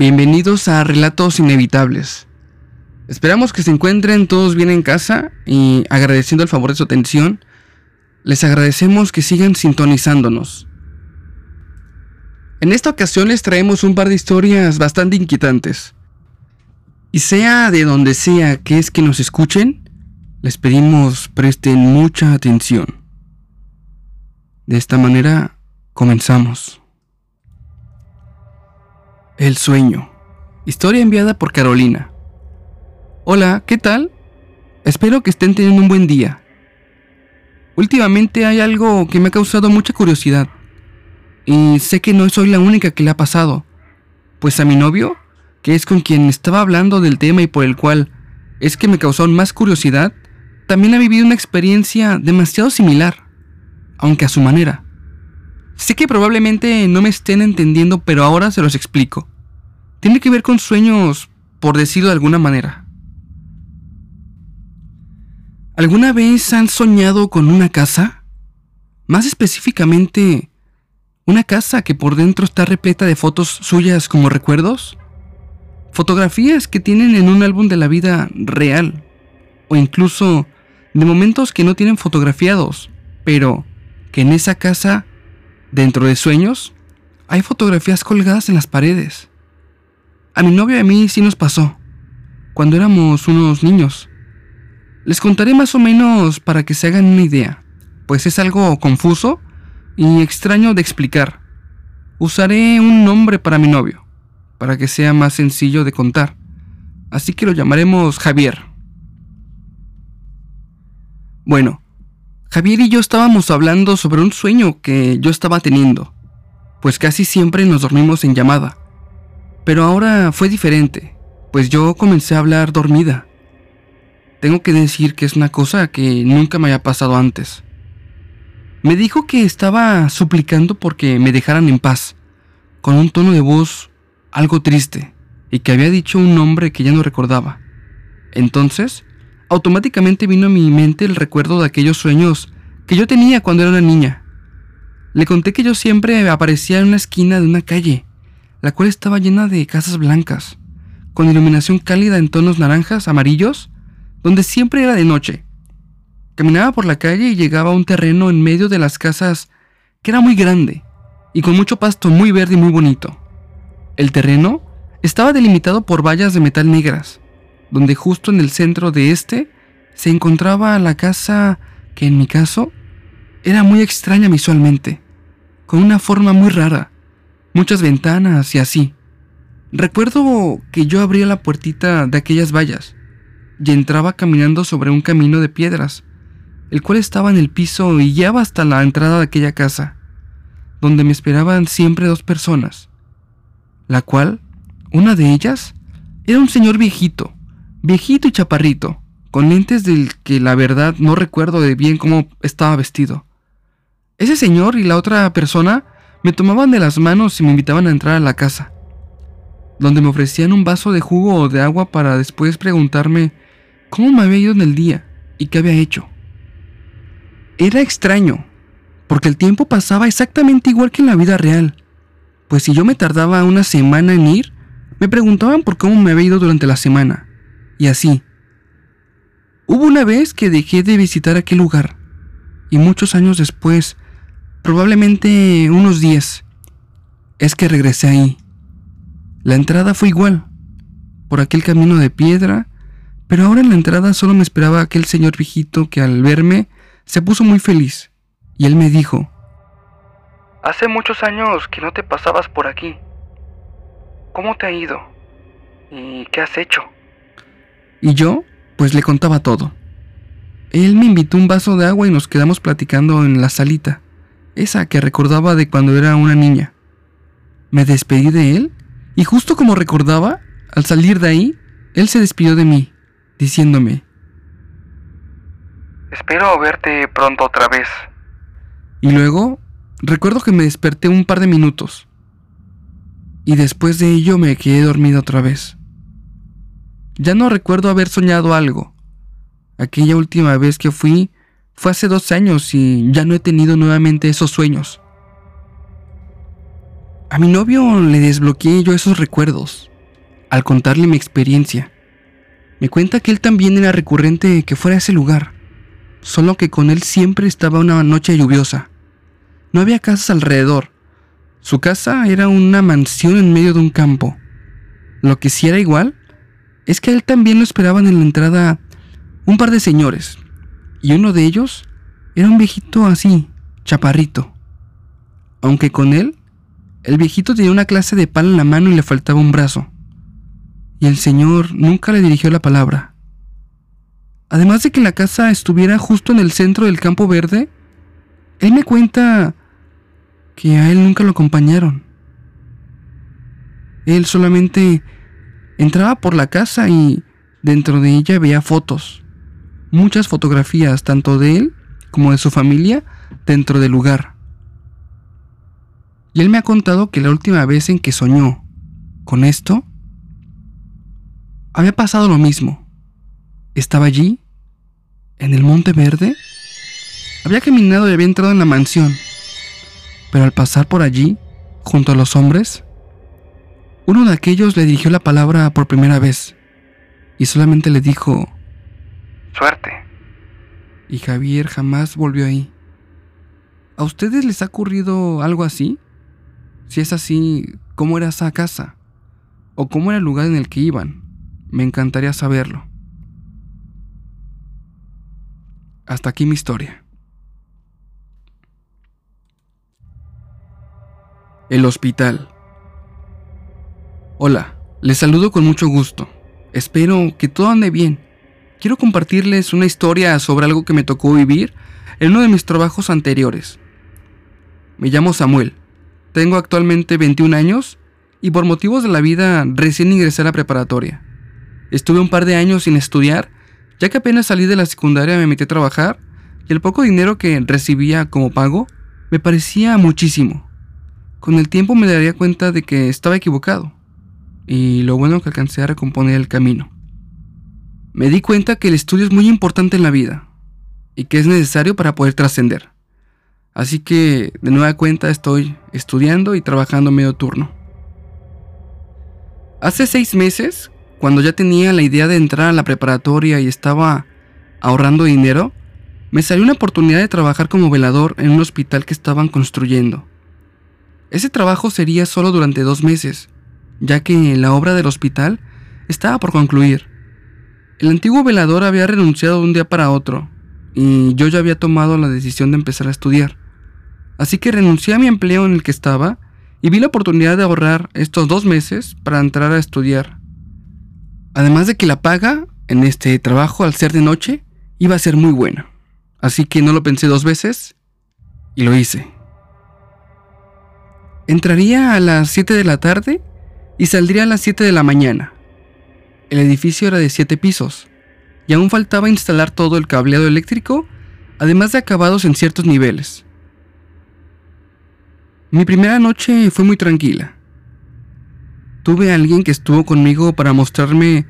Bienvenidos a Relatos Inevitables. Esperamos que se encuentren todos bien en casa y agradeciendo el favor de su atención, les agradecemos que sigan sintonizándonos. En esta ocasión les traemos un par de historias bastante inquietantes. Y sea de donde sea que es que nos escuchen, les pedimos presten mucha atención. De esta manera, comenzamos. El sueño. Historia enviada por Carolina. Hola, ¿qué tal? Espero que estén teniendo un buen día. Últimamente hay algo que me ha causado mucha curiosidad. Y sé que no soy la única que le ha pasado. Pues a mi novio, que es con quien estaba hablando del tema y por el cual es que me causó más curiosidad, también ha vivido una experiencia demasiado similar, aunque a su manera. Sé que probablemente no me estén entendiendo, pero ahora se los explico. Tiene que ver con sueños, por decirlo de alguna manera. ¿Alguna vez han soñado con una casa? Más específicamente, una casa que por dentro está repleta de fotos suyas como recuerdos. Fotografías que tienen en un álbum de la vida real. O incluso de momentos que no tienen fotografiados, pero que en esa casa Dentro de sueños, hay fotografías colgadas en las paredes. A mi novio y a mí sí nos pasó, cuando éramos unos niños. Les contaré más o menos para que se hagan una idea, pues es algo confuso y extraño de explicar. Usaré un nombre para mi novio, para que sea más sencillo de contar, así que lo llamaremos Javier. Bueno, Javier y yo estábamos hablando sobre un sueño que yo estaba teniendo, pues casi siempre nos dormimos en llamada. Pero ahora fue diferente, pues yo comencé a hablar dormida. Tengo que decir que es una cosa que nunca me había pasado antes. Me dijo que estaba suplicando porque me dejaran en paz, con un tono de voz algo triste, y que había dicho un nombre que ya no recordaba. Entonces, automáticamente vino a mi mente el recuerdo de aquellos sueños que yo tenía cuando era una niña. Le conté que yo siempre aparecía en una esquina de una calle, la cual estaba llena de casas blancas, con iluminación cálida en tonos naranjas, amarillos, donde siempre era de noche. Caminaba por la calle y llegaba a un terreno en medio de las casas que era muy grande y con mucho pasto muy verde y muy bonito. El terreno estaba delimitado por vallas de metal negras, donde justo en el centro de este se encontraba la casa que en mi caso era muy extraña visualmente, con una forma muy rara, muchas ventanas y así. Recuerdo que yo abría la puertita de aquellas vallas y entraba caminando sobre un camino de piedras, el cual estaba en el piso y guiaba hasta la entrada de aquella casa, donde me esperaban siempre dos personas, la cual, una de ellas, era un señor viejito, viejito y chaparrito, con lentes del que la verdad no recuerdo de bien cómo estaba vestido. Ese señor y la otra persona me tomaban de las manos y me invitaban a entrar a la casa, donde me ofrecían un vaso de jugo o de agua para después preguntarme cómo me había ido en el día y qué había hecho. Era extraño, porque el tiempo pasaba exactamente igual que en la vida real, pues si yo me tardaba una semana en ir, me preguntaban por cómo me había ido durante la semana y así. Hubo una vez que dejé de visitar aquel lugar y muchos años después, probablemente unos días, es que regresé ahí. La entrada fue igual, por aquel camino de piedra, pero ahora en la entrada solo me esperaba aquel señor viejito que al verme se puso muy feliz y él me dijo, Hace muchos años que no te pasabas por aquí. ¿Cómo te ha ido? ¿Y qué has hecho? Y yo, pues le contaba todo. Él me invitó un vaso de agua y nos quedamos platicando en la salita, esa que recordaba de cuando era una niña. Me despedí de él y justo como recordaba, al salir de ahí, él se despidió de mí, diciéndome, Espero verte pronto otra vez. Y luego, recuerdo que me desperté un par de minutos. Y después de ello me quedé dormido otra vez. Ya no recuerdo haber soñado algo. Aquella última vez que fui fue hace dos años y ya no he tenido nuevamente esos sueños. A mi novio le desbloqueé yo esos recuerdos, al contarle mi experiencia. Me cuenta que él también era recurrente que fuera a ese lugar, solo que con él siempre estaba una noche lluviosa. No había casas alrededor. Su casa era una mansión en medio de un campo. Lo que sí era igual es que a él también lo esperaban en la entrada un par de señores, y uno de ellos era un viejito así, chaparrito. Aunque con él, el viejito tenía una clase de pala en la mano y le faltaba un brazo y el Señor nunca le dirigió la palabra. Además de que la casa estuviera justo en el centro del campo verde, él me cuenta que a él nunca lo acompañaron. Él solamente entraba por la casa y dentro de ella veía fotos, muchas fotografías tanto de él como de su familia dentro del lugar. Y él me ha contado que la última vez en que soñó con esto había pasado lo mismo. Estaba allí, en el Monte Verde. Había caminado y había entrado en la mansión. Pero al pasar por allí, junto a los hombres, uno de aquellos le dirigió la palabra por primera vez y solamente le dijo, Suerte. Y Javier jamás volvió ahí. ¿A ustedes les ha ocurrido algo así? Si es así, ¿cómo era esa casa? ¿O cómo era el lugar en el que iban? Me encantaría saberlo. Hasta aquí mi historia. El hospital. Hola, les saludo con mucho gusto. Espero que todo ande bien. Quiero compartirles una historia sobre algo que me tocó vivir en uno de mis trabajos anteriores. Me llamo Samuel. Tengo actualmente 21 años y por motivos de la vida recién ingresé a la preparatoria. Estuve un par de años sin estudiar, ya que apenas salí de la secundaria me metí a trabajar y el poco dinero que recibía como pago me parecía muchísimo. Con el tiempo me daría cuenta de que estaba equivocado y lo bueno que alcancé a recomponer el camino. Me di cuenta que el estudio es muy importante en la vida y que es necesario para poder trascender. Así que de nueva cuenta estoy estudiando y trabajando medio turno. Hace seis meses cuando ya tenía la idea de entrar a la preparatoria y estaba ahorrando dinero, me salió una oportunidad de trabajar como velador en un hospital que estaban construyendo. Ese trabajo sería solo durante dos meses, ya que la obra del hospital estaba por concluir. El antiguo velador había renunciado de un día para otro, y yo ya había tomado la decisión de empezar a estudiar. Así que renuncié a mi empleo en el que estaba y vi la oportunidad de ahorrar estos dos meses para entrar a estudiar Además de que la paga en este trabajo al ser de noche iba a ser muy buena. Así que no lo pensé dos veces y lo hice. Entraría a las 7 de la tarde y saldría a las 7 de la mañana. El edificio era de 7 pisos y aún faltaba instalar todo el cableado eléctrico, además de acabados en ciertos niveles. Mi primera noche fue muy tranquila. Tuve a alguien que estuvo conmigo para mostrarme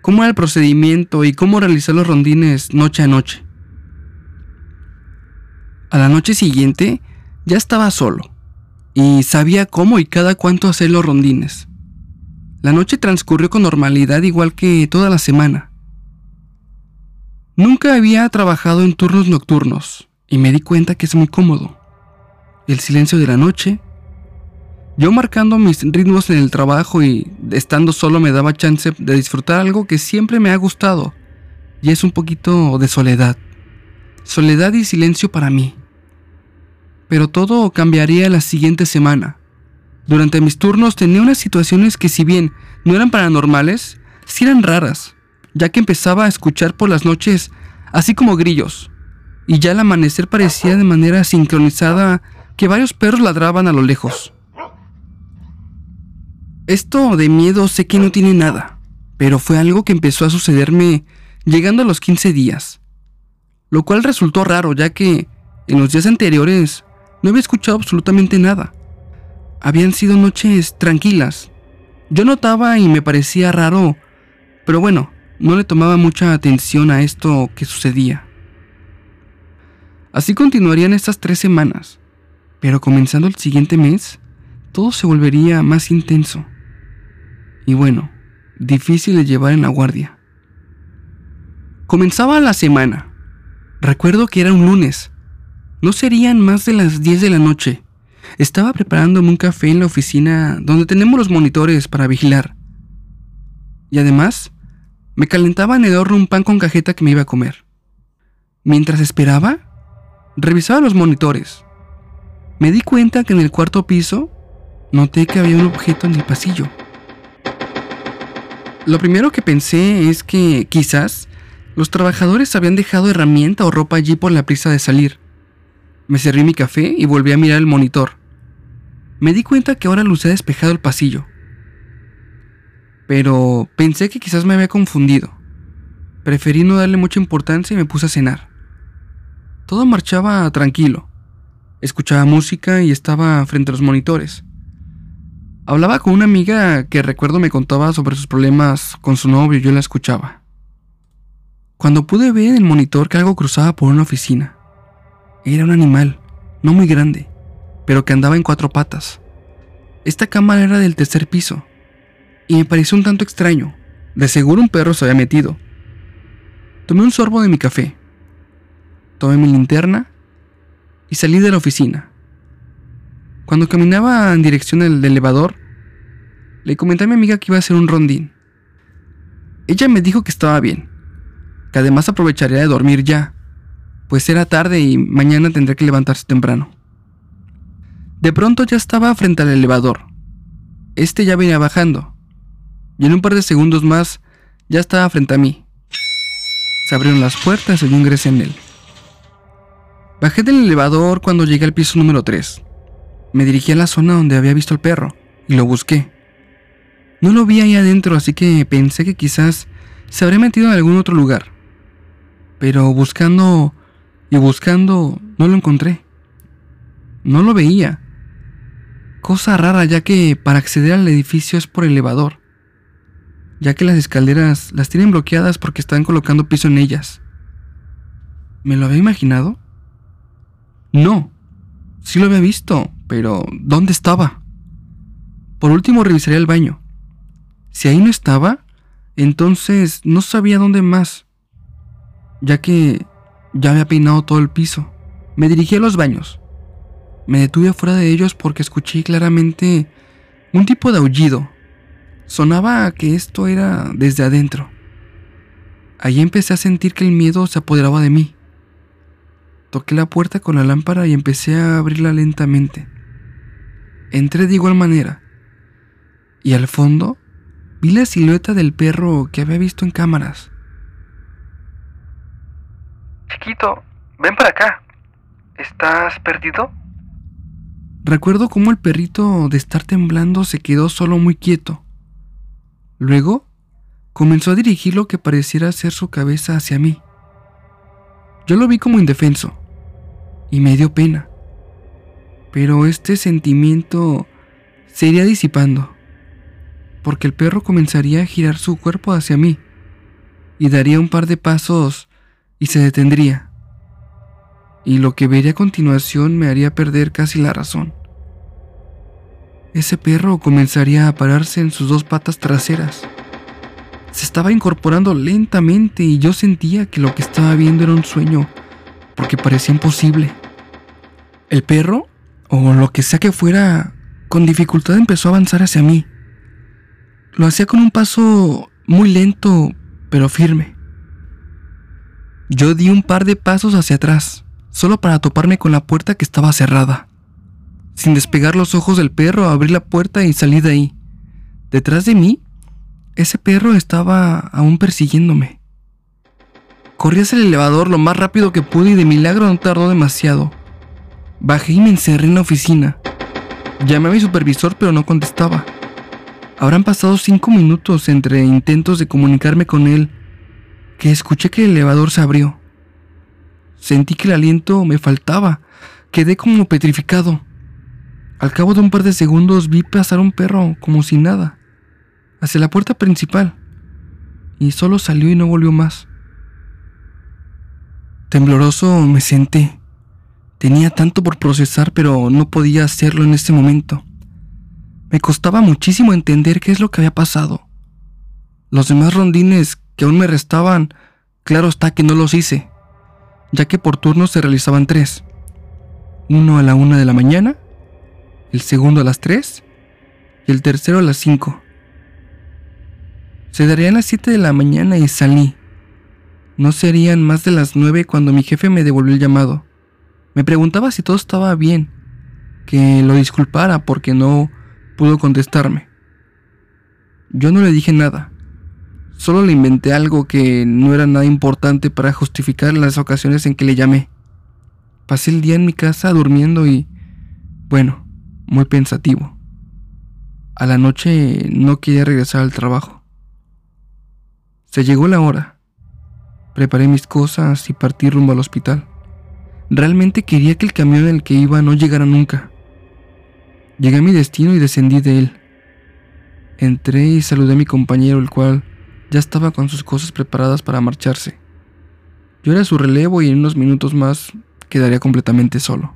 cómo era el procedimiento y cómo realizar los rondines noche a noche. A la noche siguiente ya estaba solo y sabía cómo y cada cuánto hacer los rondines. La noche transcurrió con normalidad igual que toda la semana. Nunca había trabajado en turnos nocturnos y me di cuenta que es muy cómodo. El silencio de la noche, yo marcando mis ritmos en el trabajo y estando solo me daba chance de disfrutar algo que siempre me ha gustado, y es un poquito de soledad. Soledad y silencio para mí. Pero todo cambiaría la siguiente semana. Durante mis turnos tenía unas situaciones que si bien no eran paranormales, sí eran raras, ya que empezaba a escuchar por las noches así como grillos, y ya al amanecer parecía de manera sincronizada que varios perros ladraban a lo lejos. Esto de miedo sé que no tiene nada, pero fue algo que empezó a sucederme llegando a los 15 días. Lo cual resultó raro ya que en los días anteriores no había escuchado absolutamente nada. Habían sido noches tranquilas. Yo notaba y me parecía raro, pero bueno, no le tomaba mucha atención a esto que sucedía. Así continuarían estas tres semanas, pero comenzando el siguiente mes, todo se volvería más intenso. Y bueno, difícil de llevar en la guardia. Comenzaba la semana. Recuerdo que era un lunes. No serían más de las 10 de la noche. Estaba preparándome un café en la oficina donde tenemos los monitores para vigilar. Y además, me calentaba en el horno un pan con cajeta que me iba a comer. Mientras esperaba, revisaba los monitores. Me di cuenta que en el cuarto piso noté que había un objeto en el pasillo. Lo primero que pensé es que quizás los trabajadores habían dejado herramienta o ropa allí por la prisa de salir. Me serví mi café y volví a mirar el monitor. Me di cuenta que ahora lucía despejado el pasillo. Pero pensé que quizás me había confundido. Preferí no darle mucha importancia y me puse a cenar. Todo marchaba tranquilo. Escuchaba música y estaba frente a los monitores. Hablaba con una amiga que recuerdo me contaba sobre sus problemas con su novio y yo la escuchaba. Cuando pude ver en el monitor que algo cruzaba por una oficina. Era un animal, no muy grande, pero que andaba en cuatro patas. Esta cámara era del tercer piso, y me pareció un tanto extraño. De seguro un perro se había metido. Tomé un sorbo de mi café, tomé mi linterna y salí de la oficina. Cuando caminaba en dirección del elevador, le comenté a mi amiga que iba a hacer un rondín. Ella me dijo que estaba bien, que además aprovecharía de dormir ya, pues era tarde y mañana tendría que levantarse temprano. De pronto ya estaba frente al elevador. Este ya venía bajando, y en un par de segundos más ya estaba frente a mí. Se abrieron las puertas y yo ingresé en él. Bajé del elevador cuando llegué al piso número 3. Me dirigí a la zona donde había visto al perro y lo busqué. No lo vi ahí adentro, así que pensé que quizás se habría metido en algún otro lugar. Pero buscando y buscando no lo encontré. No lo veía. Cosa rara ya que para acceder al edificio es por elevador. Ya que las escaleras las tienen bloqueadas porque están colocando piso en ellas. ¿Me lo había imaginado? No. Sí lo había visto, pero ¿dónde estaba? Por último revisaría el baño. Si ahí no estaba, entonces no sabía dónde más, ya que ya había peinado todo el piso. Me dirigí a los baños. Me detuve afuera de ellos porque escuché claramente un tipo de aullido. Sonaba que esto era desde adentro. Allí empecé a sentir que el miedo se apoderaba de mí. Toqué la puerta con la lámpara y empecé a abrirla lentamente. Entré de igual manera. Y al fondo vi la silueta del perro que había visto en cámaras. Chiquito, ven para acá. ¿Estás perdido? Recuerdo cómo el perrito, de estar temblando, se quedó solo muy quieto. Luego, comenzó a dirigir lo que pareciera ser su cabeza hacia mí. Yo lo vi como indefenso y me dio pena. Pero este sentimiento se iría disipando, porque el perro comenzaría a girar su cuerpo hacia mí y daría un par de pasos y se detendría. Y lo que vería a continuación me haría perder casi la razón. Ese perro comenzaría a pararse en sus dos patas traseras. Se estaba incorporando lentamente y yo sentía que lo que estaba viendo era un sueño, porque parecía imposible. El perro, o lo que sea que fuera, con dificultad empezó a avanzar hacia mí. Lo hacía con un paso muy lento, pero firme. Yo di un par de pasos hacia atrás, solo para toparme con la puerta que estaba cerrada. Sin despegar los ojos del perro, abrí la puerta y salí de ahí. Detrás de mí, ese perro estaba aún persiguiéndome. Corrí hacia el elevador lo más rápido que pude y de milagro no tardó demasiado. Bajé y me encerré en la oficina. Llamé a mi supervisor pero no contestaba. Habrán pasado cinco minutos entre intentos de comunicarme con él que escuché que el elevador se abrió. Sentí que el aliento me faltaba. Quedé como petrificado. Al cabo de un par de segundos vi pasar un perro como si nada, hacia la puerta principal, y solo salió y no volvió más. Tembloroso me senté. Tenía tanto por procesar, pero no podía hacerlo en ese momento. Me costaba muchísimo entender qué es lo que había pasado. Los demás rondines que aún me restaban, claro está que no los hice, ya que por turno se realizaban tres. Uno a la una de la mañana, el segundo a las tres y el tercero a las cinco. Se darían las siete de la mañana y salí. No serían más de las nueve cuando mi jefe me devolvió el llamado. Me preguntaba si todo estaba bien, que lo disculpara porque no pudo contestarme. Yo no le dije nada. Solo le inventé algo que no era nada importante para justificar las ocasiones en que le llamé. Pasé el día en mi casa durmiendo y, bueno, muy pensativo. A la noche no quería regresar al trabajo. Se llegó la hora. Preparé mis cosas y partí rumbo al hospital. Realmente quería que el camión en el que iba no llegara nunca. Llegué a mi destino y descendí de él. Entré y saludé a mi compañero, el cual ya estaba con sus cosas preparadas para marcharse. Yo era su relevo y en unos minutos más quedaría completamente solo.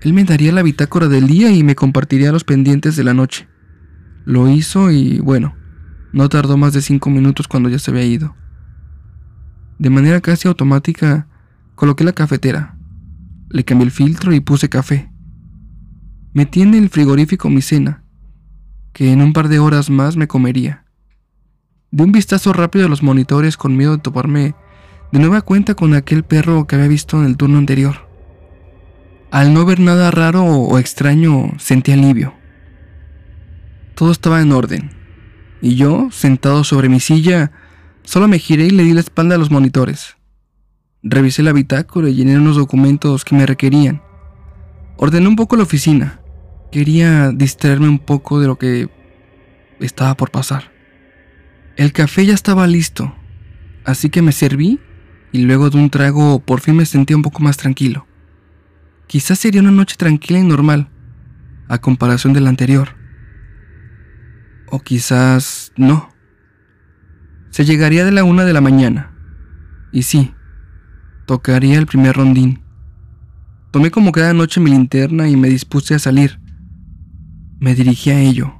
Él me daría la bitácora del día y me compartiría los pendientes de la noche. Lo hizo y bueno, no tardó más de cinco minutos cuando ya se había ido. De manera casi automática, coloqué la cafetera, le cambié el filtro y puse café. Metí en el frigorífico mi cena, que en un par de horas más me comería. Di un vistazo rápido a los monitores con miedo de toparme de nueva cuenta con aquel perro que había visto en el turno anterior. Al no ver nada raro o extraño, sentí alivio. Todo estaba en orden, y yo, sentado sobre mi silla, solo me giré y le di la espalda a los monitores. Revisé la bitácora y llené unos documentos que me requerían. Ordené un poco la oficina. Quería distraerme un poco de lo que estaba por pasar. El café ya estaba listo, así que me serví y luego de un trago por fin me sentí un poco más tranquilo. Quizás sería una noche tranquila y normal, a comparación de la anterior. O quizás no. Se llegaría de la una de la mañana. Y sí, tocaría el primer rondín. Tomé como cada noche mi linterna y me dispuse a salir. Me dirigí a ello.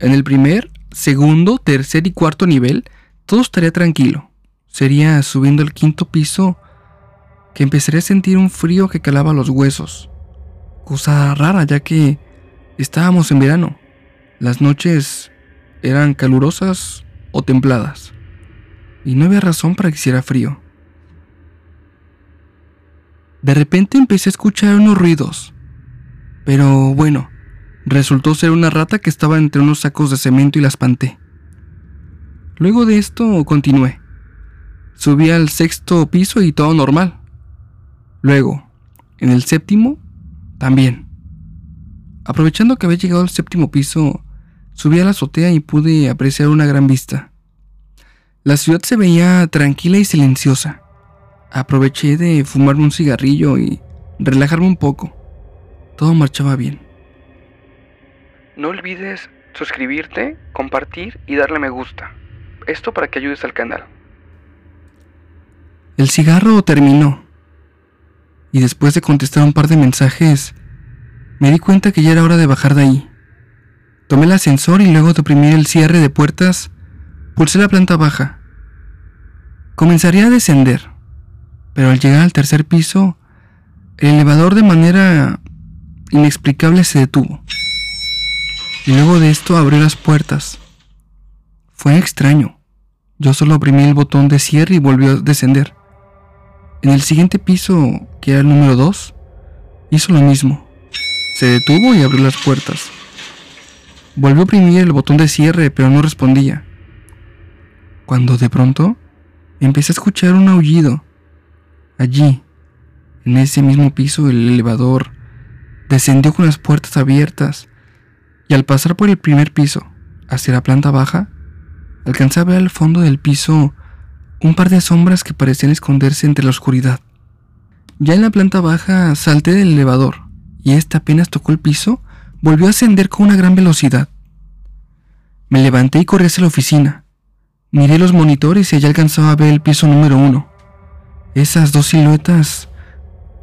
En el primer segundo, tercer y cuarto nivel, todo estaría tranquilo. Sería subiendo el quinto piso que empezaré a sentir un frío que calaba los huesos. Cosa rara ya que estábamos en verano. Las noches eran calurosas o templadas. Y no había razón para que hiciera frío. De repente empecé a escuchar unos ruidos. Pero bueno, Resultó ser una rata que estaba entre unos sacos de cemento y la espanté. Luego de esto continué. Subí al sexto piso y todo normal. Luego, en el séptimo, también. Aprovechando que había llegado al séptimo piso, subí a la azotea y pude apreciar una gran vista. La ciudad se veía tranquila y silenciosa. Aproveché de fumarme un cigarrillo y relajarme un poco. Todo marchaba bien. No olvides suscribirte, compartir y darle me gusta. Esto para que ayudes al canal. El cigarro terminó. Y después de contestar un par de mensajes, me di cuenta que ya era hora de bajar de ahí. Tomé el ascensor y luego de oprimir el cierre de puertas, pulsé la planta baja. Comenzaría a descender, pero al llegar al tercer piso, el elevador de manera inexplicable se detuvo y luego de esto abrió las puertas. Fue extraño. Yo solo oprimí el botón de cierre y volvió a descender. En el siguiente piso, que era el número 2, hizo lo mismo. Se detuvo y abrió las puertas. Volvió a oprimir el botón de cierre, pero no respondía. Cuando de pronto empecé a escuchar un aullido. Allí, en ese mismo piso, el elevador descendió con las puertas abiertas y al pasar por el primer piso hacia la planta baja, alcancé a ver al fondo del piso un par de sombras que parecían esconderse entre la oscuridad. Ya en la planta baja salté del elevador y este apenas tocó el piso, volvió a ascender con una gran velocidad. Me levanté y corrí hacia la oficina. Miré los monitores y allá alcanzaba a ver el piso número uno. Esas dos siluetas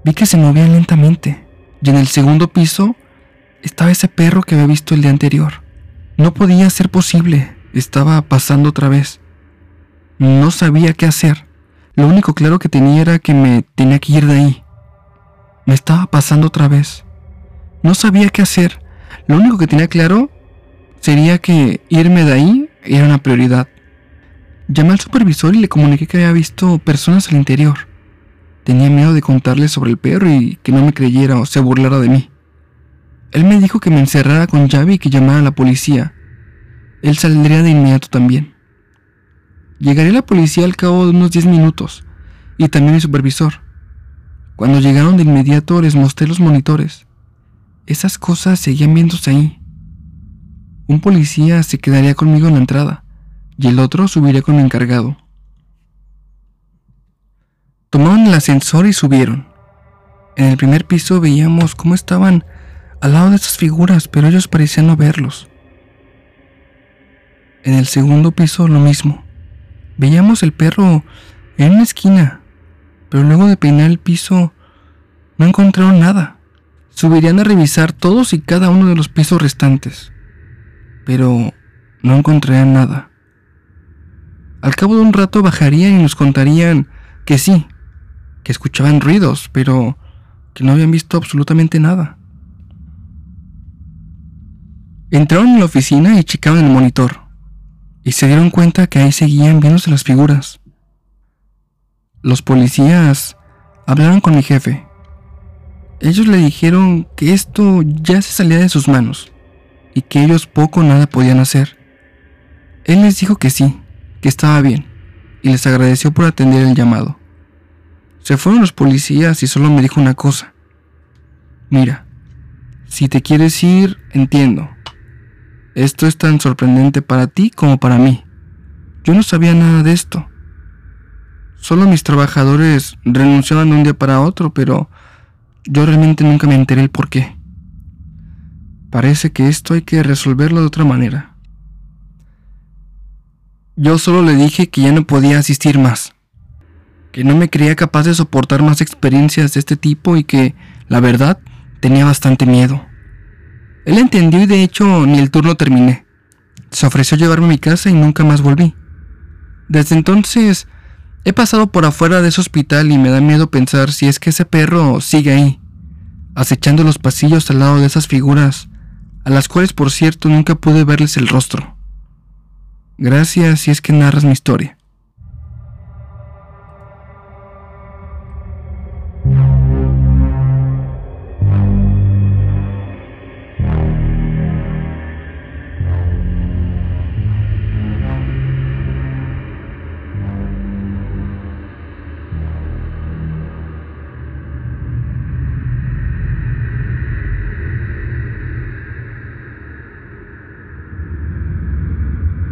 vi que se movían lentamente y en el segundo piso estaba ese perro que había visto el día anterior. No podía ser posible. Estaba pasando otra vez. No sabía qué hacer. Lo único claro que tenía era que me tenía que ir de ahí. Me estaba pasando otra vez. No sabía qué hacer. Lo único que tenía claro sería que irme de ahí era una prioridad. Llamé al supervisor y le comuniqué que había visto personas al interior. Tenía miedo de contarle sobre el perro y que no me creyera o se burlara de mí. Él me dijo que me encerrara con llave y que llamara a la policía. Él saldría de inmediato también. Llegaría la policía al cabo de unos 10 minutos y también mi supervisor. Cuando llegaron de inmediato les mostré los monitores. Esas cosas seguían viéndose ahí. Un policía se quedaría conmigo en la entrada y el otro subiría con el encargado. Tomaron el ascensor y subieron. En el primer piso veíamos cómo estaban al lado de esas figuras, pero ellos parecían no verlos. En el segundo piso lo mismo. Veíamos el perro en una esquina, pero luego de peinar el piso no encontraron nada. Subirían a revisar todos y cada uno de los pisos restantes, pero no encontrarían nada. Al cabo de un rato bajarían y nos contarían que sí, que escuchaban ruidos, pero que no habían visto absolutamente nada. Entraron en la oficina y checaron el monitor, y se dieron cuenta que ahí seguían viéndose las figuras. Los policías hablaron con mi jefe. Ellos le dijeron que esto ya se salía de sus manos y que ellos poco o nada podían hacer. Él les dijo que sí, que estaba bien, y les agradeció por atender el llamado. Se fueron los policías y solo me dijo una cosa. Mira, si te quieres ir, entiendo, esto es tan sorprendente para ti como para mí. Yo no sabía nada de esto. Solo mis trabajadores renunciaban de un día para otro, pero yo realmente nunca me enteré el por qué. Parece que esto hay que resolverlo de otra manera. Yo solo le dije que ya no podía asistir más, que no me creía capaz de soportar más experiencias de este tipo y que, la verdad, tenía bastante miedo. Él entendió y de hecho ni el turno terminé. Se ofreció llevarme a mi casa y nunca más volví. Desde entonces he pasado por afuera de ese hospital y me da miedo pensar si es que ese perro sigue ahí, acechando los pasillos al lado de esas figuras, a las cuales por cierto nunca pude verles el rostro. Gracias si es que narras mi historia.